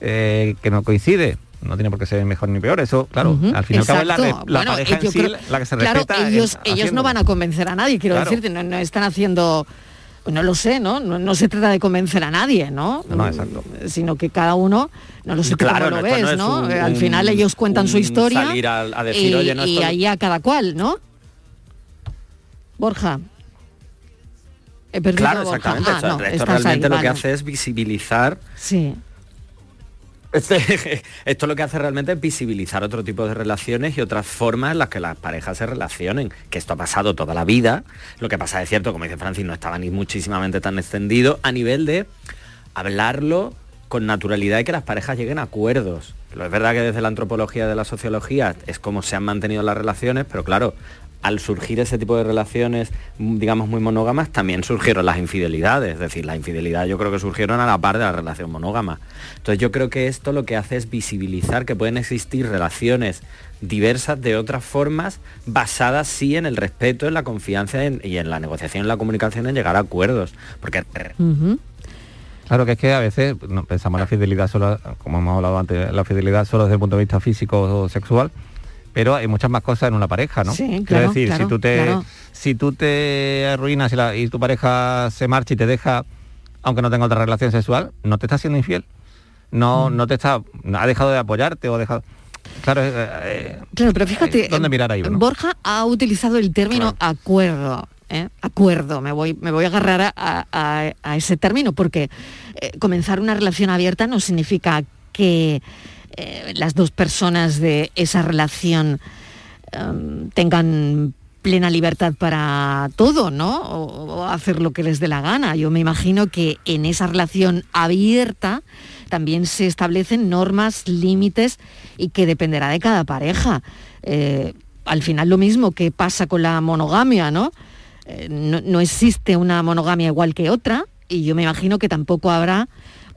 eh, que no coincide. No tiene por qué ser mejor ni peor, eso, claro, fin y al es la, la Bueno, pareja eh, en sí creo- la que se claro, respeta. ellos, ellos no van a convencer a nadie, quiero Claro. decirte, no, no están haciendo no lo sé, ¿no? No, no se trata de convencer a nadie, ¿no? No, exacto. Sino que cada uno, no lo sé Claro, cómo lo no ves, es ¿no? un- Al un- final ellos cuentan su historia salir a- a decir, y, "Oye, no, y esto- ahí a cada cual, ¿no? Borja. He perdido Claro, a Borja. exactamente. Ah, esto realmente ahí, lo que hace es visibilizar Sí. Este- esto lo que hace realmente es visibilizar otro tipo de relaciones y otras formas en las que las parejas se relacionen, que esto ha pasado toda la vida. Lo que pasa es cierto, como dice Francis, no estaba ni muchísimamente tan extendido a nivel de hablarlo con naturalidad y que las parejas lleguen a acuerdos. Lo es verdad que desde la antropología de la sociología es como se han mantenido las relaciones, pero claro, al surgir ese tipo de relaciones, mm, digamos, muy monógamas, también surgieron las infidelidades. Es decir, las infidelidades yo creo que surgieron a la par de la relación monógama. Entonces yo creo que esto lo que hace es visibilizar que pueden existir relaciones diversas de otras formas, basadas sí en el respeto, en la confianza en- y en la negociación, en la comunicación, en llegar a acuerdos. Porque. Claro que es que a veces no, pensamos la fidelidad solo, como hemos hablado antes, la fidelidad solo desde el punto de vista físico o sexual, pero hay muchas más cosas en una pareja, ¿no? Sí, Quiero claro, decir, claro, si tú te claro. si tú te arruinas y, la- y tu pareja se marcha y te deja, aunque no tenga otra relación sexual, no te está siendo infiel. No, Mm. no te está, ha dejado de apoyarte o ha dejado. Claro, eh, eh, Claro, pero fíjate, ¿dónde mirar ahí? no? Borja ha utilizado el término acuerdo. ¿eh? Acuerdo, me voy, me voy a agarrar a, a- a ese término porque eh, comenzar una relación abierta no significa que eh, las dos personas de esa relación em, tengan plena libertad para todo, ¿no? O, hacer lo que les dé la gana. Yo me imagino que en esa relación abierta también se establecen normas, límites y que dependerá de cada pareja. Eh, al final lo mismo que pasa con la monogamia, ¿no? Eh, no, no existe una monogamia igual que otra y yo me imagino que tampoco habrá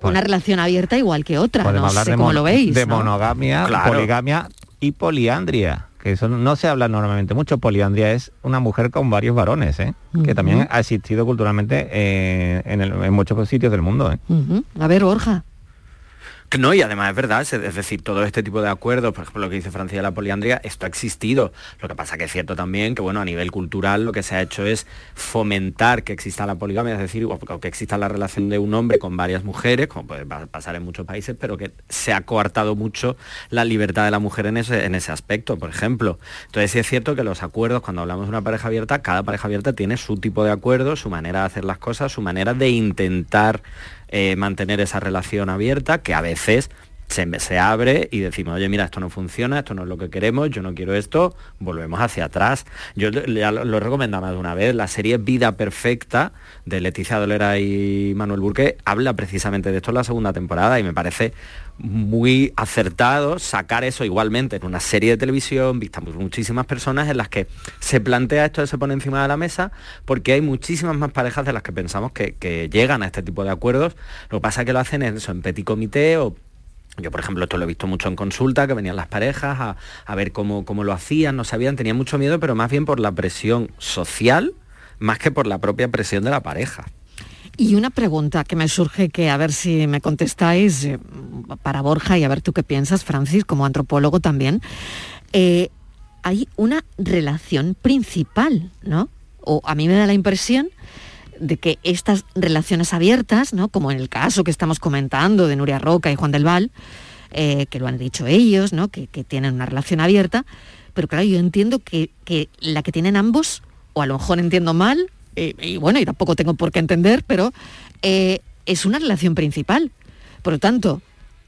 una relación abierta igual que otra. Podemos No hablar sé de, cómo lo veis. de ¿no? monogamia, Claro. poligamia y poliandria. Que eso no se habla normalmente mucho. Poliandria es una mujer con varios varones, ¿eh? que también ha existido culturalmente eh, en, el- en muchos sitios del mundo. ¿eh? A ver, Borja. No, y además es verdad, es decir, todo este tipo de acuerdos, por ejemplo, lo que dice Francia la poliandria, esto ha existido. Lo que pasa que es cierto también que, bueno, a nivel cultural lo que se ha hecho es fomentar que exista la poligamia, es decir, o que exista la relación de un hombre con varias mujeres, como puede pa- pasar en muchos países, pero que se ha coartado mucho la libertad de la mujer en ese, en ese aspecto, por ejemplo. Entonces sí es cierto que los acuerdos, cuando hablamos de una pareja abierta, cada pareja abierta tiene su tipo de acuerdo, su manera de hacer las cosas, su manera de intentar eh, mantener esa relación abierta, que a veces se, se abre y decimos, oye, mira, esto no funciona, esto no es lo que queremos, yo no quiero esto, volvemos hacia atrás. Yo ya lo, lo he recomendado más de una vez, la serie Vida Perfecta de Leticia Dolera y Manuel Burque habla precisamente de esto en la segunda temporada y me parece muy acertado sacar eso igualmente en una serie de televisión vista por muchísimas personas en las que se plantea esto, se pone encima de la mesa, porque hay muchísimas más parejas de las que pensamos que, que llegan a este tipo de acuerdos. Lo que pasa que lo hacen en, eso, en petit comité o yo, por ejemplo, esto lo he visto mucho en consulta, que venían las parejas a, a ver cómo, cómo lo hacían, no sabían, tenían mucho miedo, pero más bien por la presión social, más que por la propia presión de la pareja. Y una pregunta que me surge que a ver si me contestáis eh, para Borja y a ver tú qué piensas, Francis, como antropólogo también. Eh, hay una relación principal, ¿no? O a mí me da la impresión de que estas relaciones abiertas, ¿no? Como en el caso que estamos comentando de Nuria Roca y Juan del Val, eh, que lo han dicho ellos, ¿no? Que, que tienen una relación abierta, pero claro, yo entiendo que, que la que tienen ambos, o a lo mejor entiendo mal, eh, y bueno, y tampoco tengo por qué entender, pero eh, es una relación principal. Por lo tanto,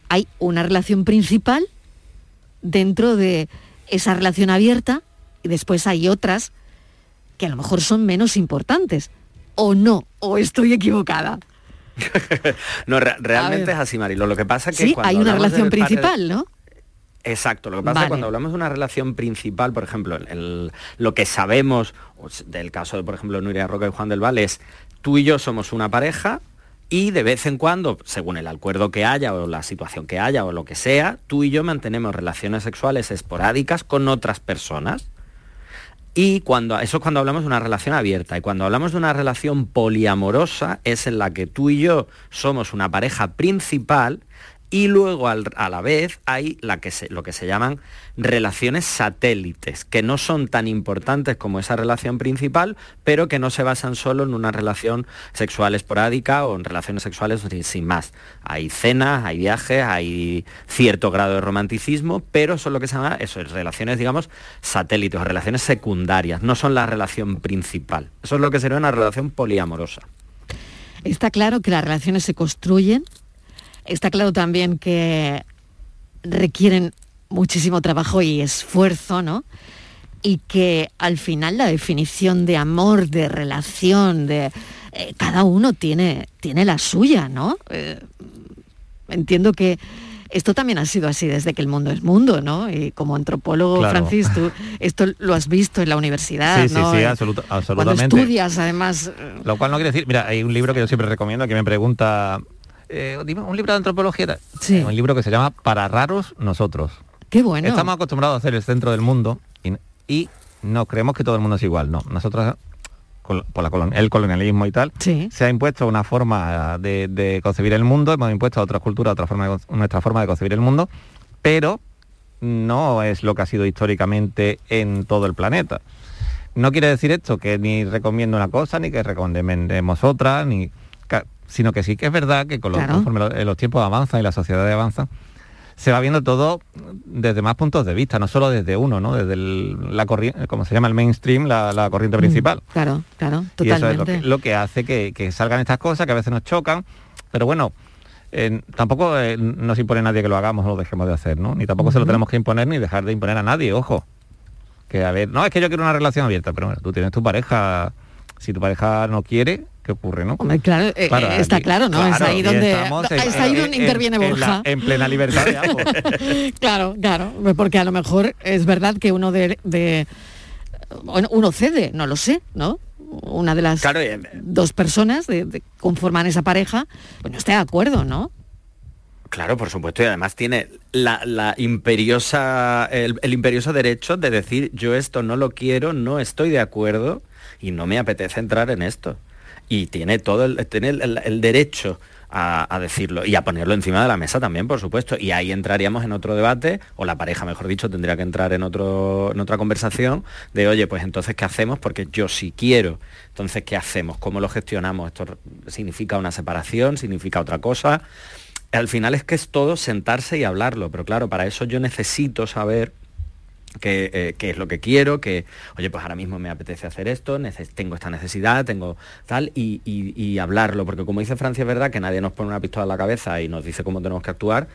hay una relación principal dentro de esa relación abierta y después hay otras que a lo mejor son menos importantes. O no, o estoy equivocada. no, re- realmente es así, Marilo. Lo que pasa es que Sí, cuando hay una relación principal, ¿no? Exacto, lo que pasa es que cuando hablamos de una relación principal, por ejemplo, el- el- lo que sabemos del caso de, por ejemplo, Nuria Roca y Juan del Val es tú y yo somos una pareja y de vez en cuando, según el acuerdo que haya o la situación que haya o lo que sea, tú y yo mantenemos relaciones sexuales esporádicas con otras personas. Y cuando, eso es cuando hablamos de una relación abierta. Y cuando hablamos de una relación poliamorosa es en la que tú y yo somos una pareja principal Y luego a la vez hay la que se- lo que se llaman relaciones satélites, que no son tan importantes como esa relación principal, pero que no se basan solo en una relación sexual esporádica o en relaciones sexuales sin, más. Hay cenas, hay viajes, hay cierto grado de romanticismo, pero son lo que se llama eso, es relaciones, digamos, satélites relaciones secundarias, no son la relación principal. Eso es lo que sería una relación poliamorosa. Está claro que las relaciones se construyen, está claro también que requieren muchísimo trabajo y esfuerzo, ¿no? Y que al final la definición de amor, de relación, de eh, cada uno tiene, tiene la suya, ¿no? Eh, entiendo que esto también ha sido así desde que el mundo es mundo, ¿no? Y como antropólogo, Claro. Francis, tú esto lo has visto en la universidad, Sí, sí, ¿no? sí, Eh, absoluta- Cuando absolutamente. estudias, además, Lo cual no quiere decir, mira, hay un libro que yo siempre recomiendo que me pregunta, eh, dime, un libro de antropología, Sí. un libro que se llama Para raros nosotros. qué bueno. Estamos acostumbrados a ser el centro del mundo y, y no creemos que todo el mundo es igual, no. Nosotros por la colon- el colonialismo y tal, se ha impuesto una forma de, de concebir el mundo, hemos impuesto a otras culturas otra forma de nuestra forma de concebir el mundo, pero no es lo que ha sido históricamente en todo el planeta. No quiere decir esto que ni recomiendo una cosa, ni que recomendemos otra, ni sino que sí que es verdad que con los, Claro. conforme lo- los tiempos avanzan y la sociedad avanza, se va viendo todo desde más puntos de vista, no solo desde uno, ¿no? Desde el- la corriente, como se llama el mainstream, la, la corriente principal. Claro, claro, Y eso es totalmente. lo que, lo que hace que, que salgan estas cosas que a veces nos chocan, pero bueno, eh, tampoco eh, nos impone nadie que lo hagamos o lo dejemos de hacer, ¿no? Ni tampoco se lo tenemos que imponer ni dejar de imponer a nadie, ojo. Que a ver, no, es que yo quiero una relación abierta, pero bueno, tú tienes tu pareja, si tu pareja no quiere, ¿qué ocurre, no? Hombre, claro, eh, Claro, eh, está aquí- claro, ¿no? es ahí donde, en- es ahí donde en- interviene en la- Borja. en plena libertad de ambos. claro, claro, porque a lo mejor es verdad que uno de, uno cede, no lo sé, ¿no? Una de las Claro, y- dos personas de, de- conforman esa pareja, pues no está de acuerdo, ¿no? Claro, por supuesto, y además tiene la, la imperiosa, el, el imperioso derecho de decir yo esto no lo quiero, no estoy de acuerdo y no me apetece entrar en esto. Y tiene todo el, el, derecho a, a decirlo y a ponerlo encima de la mesa también, por supuesto. Y ahí entraríamos en otro debate, o la pareja, mejor dicho, tendría que entrar en, otro, en otra conversación de, oye, pues entonces, ¿qué hacemos? Porque yo sí quiero. Entonces, ¿qué hacemos? ¿Cómo lo gestionamos? ¿Esto significa una separación? ¿Significa otra cosa? al final es que es todo sentarse y hablarlo, pero claro, para eso yo necesito saber qué, eh, qué es lo que quiero, que, oye, pues ahora mismo me apetece hacer esto, tengo esta necesidad, tengo tal, y, y- hablarlo, porque como dice Francia, es verdad que nadie nos pone una pistola en la cabeza y nos dice cómo tenemos que actuar,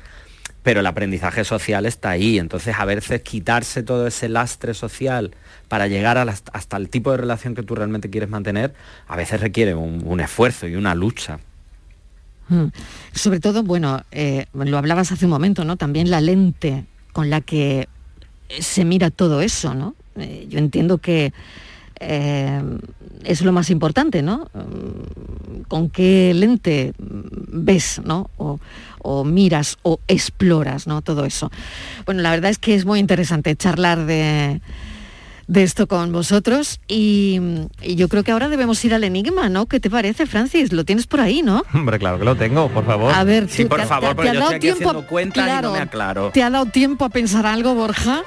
pero el aprendizaje social está ahí, entonces a veces quitarse todo ese lastre social para llegar a hasta el tipo de relación que tú realmente quieres mantener, a veces requiere un- un esfuerzo y una lucha. Mm. Sobre todo, bueno, eh, lo hablabas hace un momento, ¿no? También la lente con la que se mira todo eso, ¿no? Eh, yo entiendo que eh, es lo más importante, ¿no? Mm, ¿Con qué lente ves, ¿no? O miras o exploras, ¿no? Todo eso. Bueno, la verdad es que es muy interesante charlar de, de esto con vosotros y, y yo creo que ahora debemos ir al enigma, ¿no? ¿Qué te parece, Francis? Lo tienes por ahí, ¿no? Hombre, claro que lo tengo, por favor. A ver, Sí, tú, por ¿te ha- favor, te- porque te ha yo dado estoy aquí tiempo? cuentas y no me aclaro. ¿Te ha dado tiempo a pensar algo, Borja?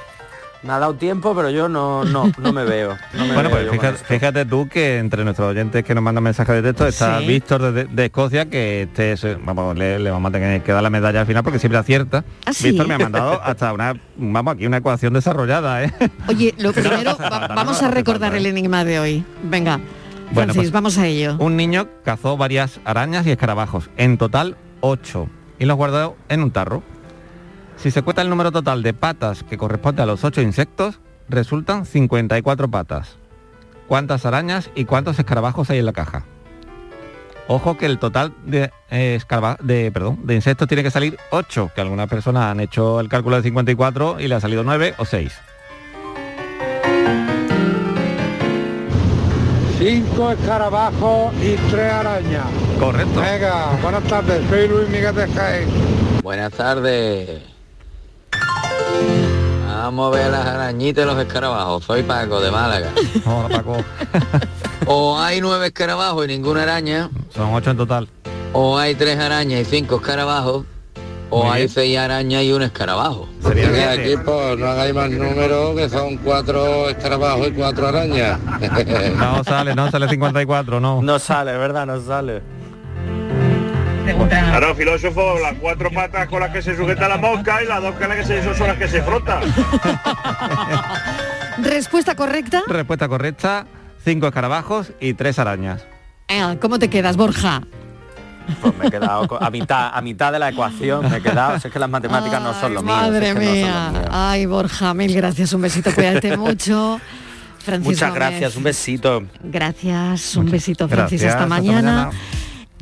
Me ha dado tiempo, pero yo no, no, no me veo. no me Bueno, veo pues fíjate, fíjate tú que entre nuestros oyentes que nos mandan mensajes de texto está Sí. Víctor de, de Escocia, que este es, eh, vamos, le, le vamos a tener que dar la medalla al final porque siempre acierta. ¿Ah, sí? Víctor me ha mandado hasta una, vamos, aquí una ecuación desarrollada, ¿eh? Oye, lo primero, va- vamos a recordar el enigma de hoy. Venga, Bueno, Francis, pues, vamos a ello. Un niño cazó varias arañas y escarabajos, en total ocho, y los guardó en un tarro. Si se cuenta el número total de patas que corresponde a los ocho insectos, resultan 54 patas. ¿Cuántas arañas y cuántos escarabajos hay en la caja? Ojo que el total de, eh, de, perdón, de insectos tiene que salir 8, que algunas personas han hecho el cálculo de 54 y le ha salido 9 o 6. Cinco escarabajos y tres arañas. Correcto. Venga, buenas tardes, soy Luis Miguel de Jaén. Buenas tardes. Vamos a ver las arañitas y los escarabajos. Soy Paco de Málaga. Hola Paco. O hay nueve escarabajos y ninguna araña. Son 8 en total. O hay tres arañas y cinco escarabajos. o Muy hay bien. seis arañas y un escarabajo. Sería Venga, siete. equipo, no hagáis más números, que son cuatro escarabajos y cuatro arañas. No sale, no sale 54, no. No sale, ¿verdad? No sale. Claro, filósofo, las cuatro patas con las que se sujeta la mosca y las dos con las que se son las que se frota. Respuesta correcta. Respuesta correcta, cinco escarabajos y tres arañas. Eh, ¿Cómo te quedas, Borja? Pues me he quedado a mitad, a mitad de la ecuación, me he quedado. Si es que las matemáticas no son lo mío. si es Madre que mía. Ay, Borja, mil gracias. Un besito, cuídate mucho. Francis Muchas Gómez, gracias, un besito. Gracias, un besito, Francis. gracias, Hasta hasta mañana.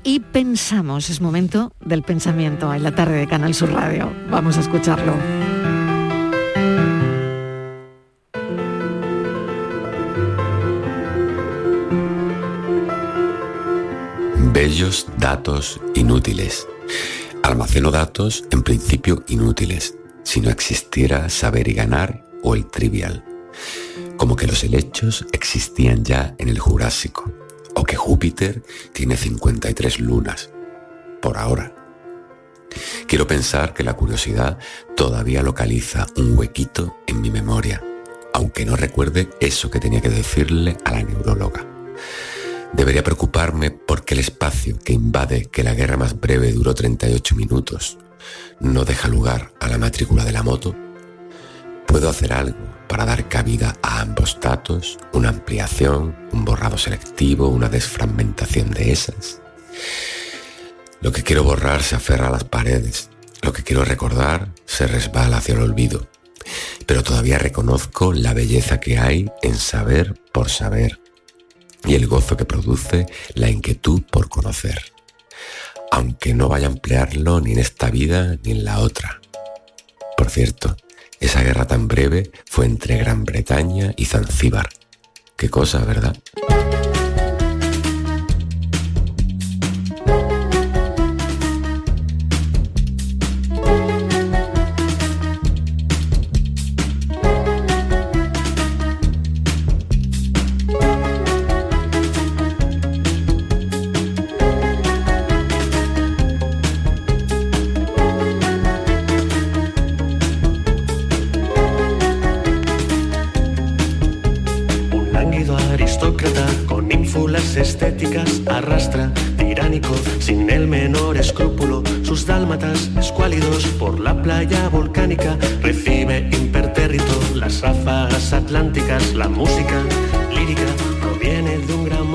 Y pensamos, es momento del pensamiento en la tarde de Canal Sur Radio. Vamos a escucharlo. Bellos datos inútiles. Almaceno datos en principio inútiles, si no existiera saber y ganar o el trivial. Como que los helechos existían ya en el Jurásico, o que Júpiter tiene 53 lunas, por ahora. Quiero pensar que la curiosidad todavía localiza un huequito en mi memoria, aunque no recuerde eso que tenía que decirle a la neuróloga. Debería preocuparme porque el espacio que invade que la guerra más breve duró 38 minutos no deja lugar a la matrícula de la moto. ¿Puedo hacer algo para dar cabida a ambos datos? ¿Una ampliación? ¿Un borrado selectivo? ¿Una desfragmentación de esas? Lo que quiero borrar se aferra a las paredes. Lo que quiero recordar se resbala hacia el olvido. Pero todavía reconozco la belleza que hay en saber por saber y el gozo que produce la inquietud por conocer, aunque no vaya a emplearlo ni en esta vida ni en la otra. Por cierto, esa guerra tan breve fue entre Gran Bretaña y Zanzíbar. Qué cosa, ¿verdad?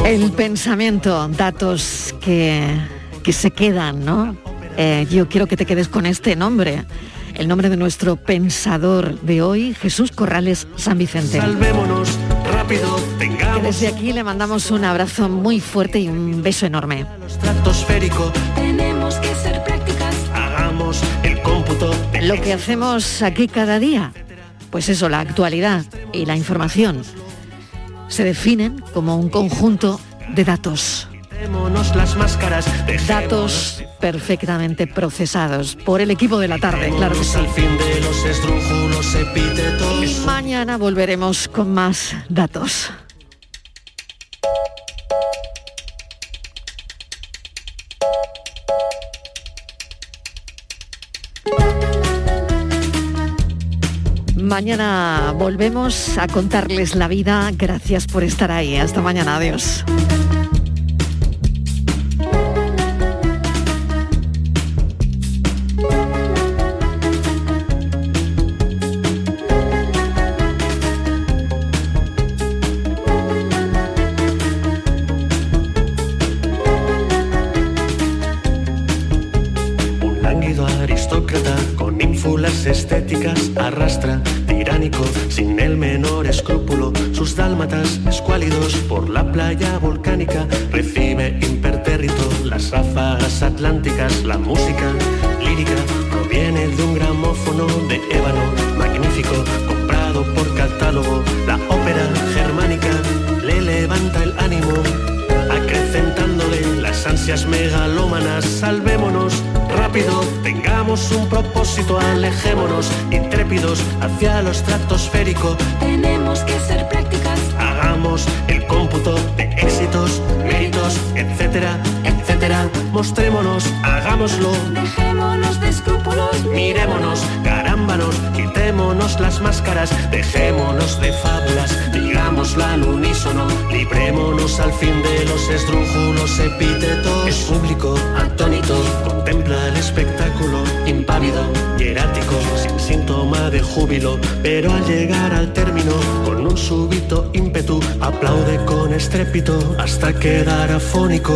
El pensamiento, datos que, que se quedan, ¿no? Eh, yo quiero que te quedes con este nombre, el nombre de nuestro pensador de hoy, Jesús Corrales San Vicente. Salvémonos rápido, Que tengamos desde aquí le mandamos un abrazo muy fuerte y un beso enorme. estratosférico. Tenemos que ser prácticas. Hagamos el cómputo Lo que hacemos aquí cada día, pues eso, la actualidad y la información, se definen como un conjunto de datos. Quitémonos las máscaras, Datos perfectamente procesados por el equipo de la tarde, claro que sí. Y mañana volveremos con más datos. Mañana volvemos a contarles la vida. Gracias por estar ahí. Hasta mañana. Adiós. La playa volcánica, recibe impertérrito las ráfagas atlánticas, la música lírica proviene de un gramófono de ébano magnífico, comprado por catálogo, la ópera germánica le levanta el ánimo acrecentándole las ansias megalómanas. Salvémonos rápido, tengamos un propósito, alejémonos intrépidos hacia lo estratosférico. Tenemos que ser prácticas. Etcétera, etcétera. Mostrémonos, hagámoslo. Dejémonos de escrúpulos. Mirémonos, carámbanos, quitémonos las máscaras, dejémonos de fábulas, digámoslo al unísono, librémonos al fin de los esdrújulos epítetos. El público, atónito, contempla el espectáculo, impávido, hierático, sin síntoma de júbilo, pero al llegar al término, con un súbito ímpetu, aplaude con estrépito hasta quedar afónico.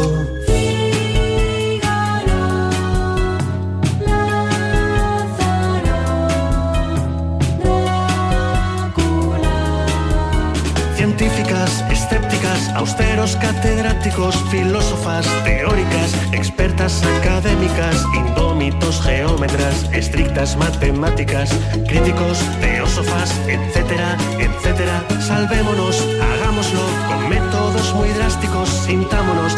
Austeros catedráticos, filósofas, teóricas, expertas académicas, indómitos geómetras, estrictas matemáticas, críticos, teósofas, etcétera, etcétera. Salvémonos, hagámoslo con métodos muy drásticos, sintámonos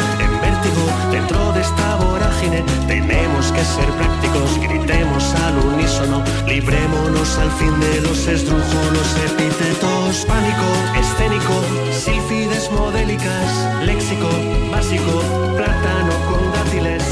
dentro de esta vorágine. Tenemos que ser prácticos, gritemos al unísono, librémonos al fin de los esdrújulos epítetos. Pánico, escénico, sílfides modélicas, léxico, básico, plátano con dátiles,